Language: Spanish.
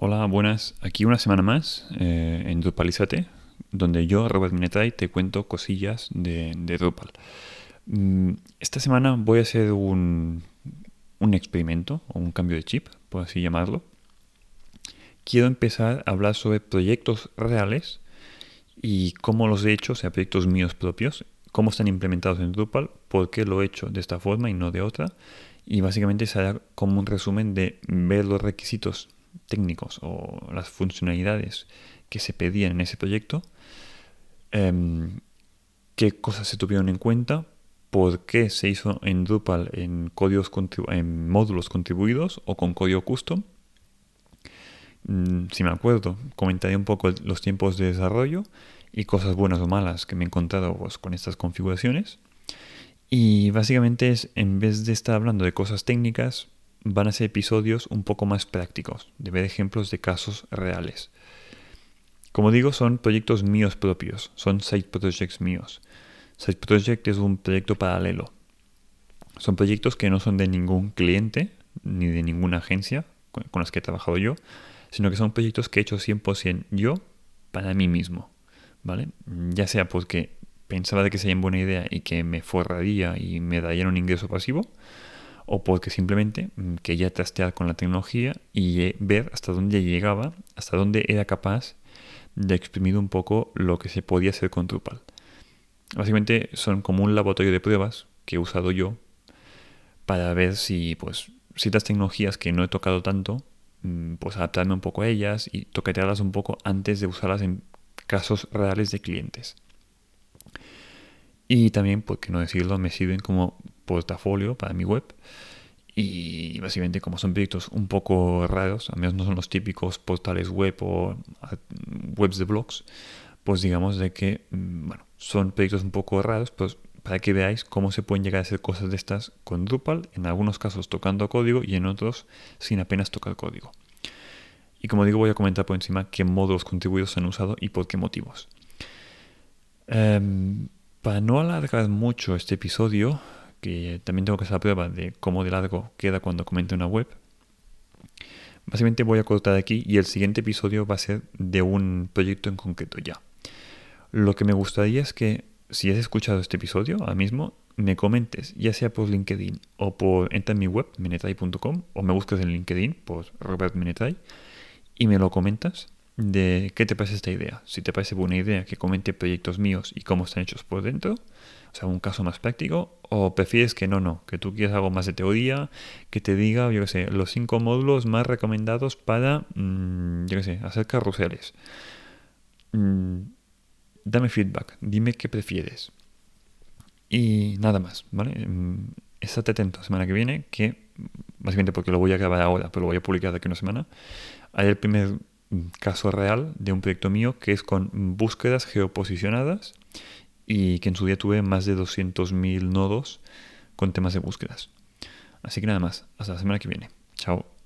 Hola, buenas. Aquí una semana más eh, en Drupalizate, donde yo, Robert Minetay, te cuento cosillas de, Drupal. Mm, esta semana voy a hacer un, un experimento o un cambio de chip, por así llamarlo. Quiero empezar a hablar sobre proyectos reales y cómo los he hecho, o sea, proyectos míos propios, cómo están implementados en Drupal, por qué lo he hecho de esta forma y no de otra. Y básicamente será como un resumen de ver los requisitos técnicos o las funcionalidades que se pedían en ese proyecto, em, qué cosas se tuvieron en cuenta, por qué se hizo en Drupal en, códigos en módulos contribuidos o con código custom. Mm, si me acuerdo, comentaré un poco los tiempos de desarrollo y cosas buenas o malas que me he encontrado pues, con estas configuraciones. Y básicamente es, en vez de estar hablando de cosas técnicas, van a ser episodios un poco más prácticos, de ver ejemplos de casos reales. Como digo, son proyectos míos propios, son side projects míos. Side project es un proyecto paralelo. Son proyectos que no son de ningún cliente ni de ninguna agencia con, las que he trabajado yo, sino que son proyectos que he hecho 100% yo para mí mismo. ¿Vale? Ya sea porque pensaba de que sería buena idea y que me forraría y me daría un ingreso pasivo, o porque simplemente mm, quería trastear con la tecnología y eh, ver hasta dónde llegaba, hasta dónde era capaz de exprimir un poco lo que se podía hacer con Drupal. Básicamente son como un laboratorio de pruebas que he usado yo para ver si pues ciertas tecnologías que no he tocado tanto, mm, pues adaptarme un poco a ellas y toquetearlas un poco antes de usarlas en casos reales de clientes. Y también, por qué no decirlo, me sirven como portafolio para mi web. Y básicamente como son proyectos un poco raros, al menos no son los típicos portales web o webs de blogs, pues digamos de que, mm, bueno, son proyectos un poco raros, pues para que veáis cómo se pueden llegar a hacer cosas de estas con Drupal, en algunos casos tocando código y en otros sin apenas tocar código. Y como digo, voy a comentar por encima qué módulos contribuidos se han usado y por qué motivos. Em, para no alargar mucho este episodio, que también tengo que hacer la prueba de cómo de largo queda cuando comente una web. Básicamente voy a cortar aquí y el siguiente episodio va a ser de un proyecto en concreto ya. Lo que me gustaría es que si has escuchado este episodio ahora mismo, me comentes, ya sea por LinkedIn o por entra en mi web, minetay.com, o me buscas en LinkedIn por Robert Minetay y me lo comentas de qué te parece esta idea. Si te parece buena idea que comente proyectos míos y cómo están hechos por dentro, o sea, un caso más práctico, o prefieres que no, no, que tú quieres algo más de teoría, que te diga, yo qué sé, los cinco módulos más recomendados para, mm, yo qué sé, hacer carruseles. Mm, dame feedback, dime qué prefieres. Y nada más, ¿vale? Mm, estate atento semana que viene, que básicamente porque lo voy a grabar ahora, pero lo voy a publicar de aquí una semana. Hay el primer caso real de un proyecto mío que es con búsquedas geoposicionadas y que en su día tuve más de 200.000 nodos con temas de búsquedas. Así que nada más, hasta la semana que viene. Chao.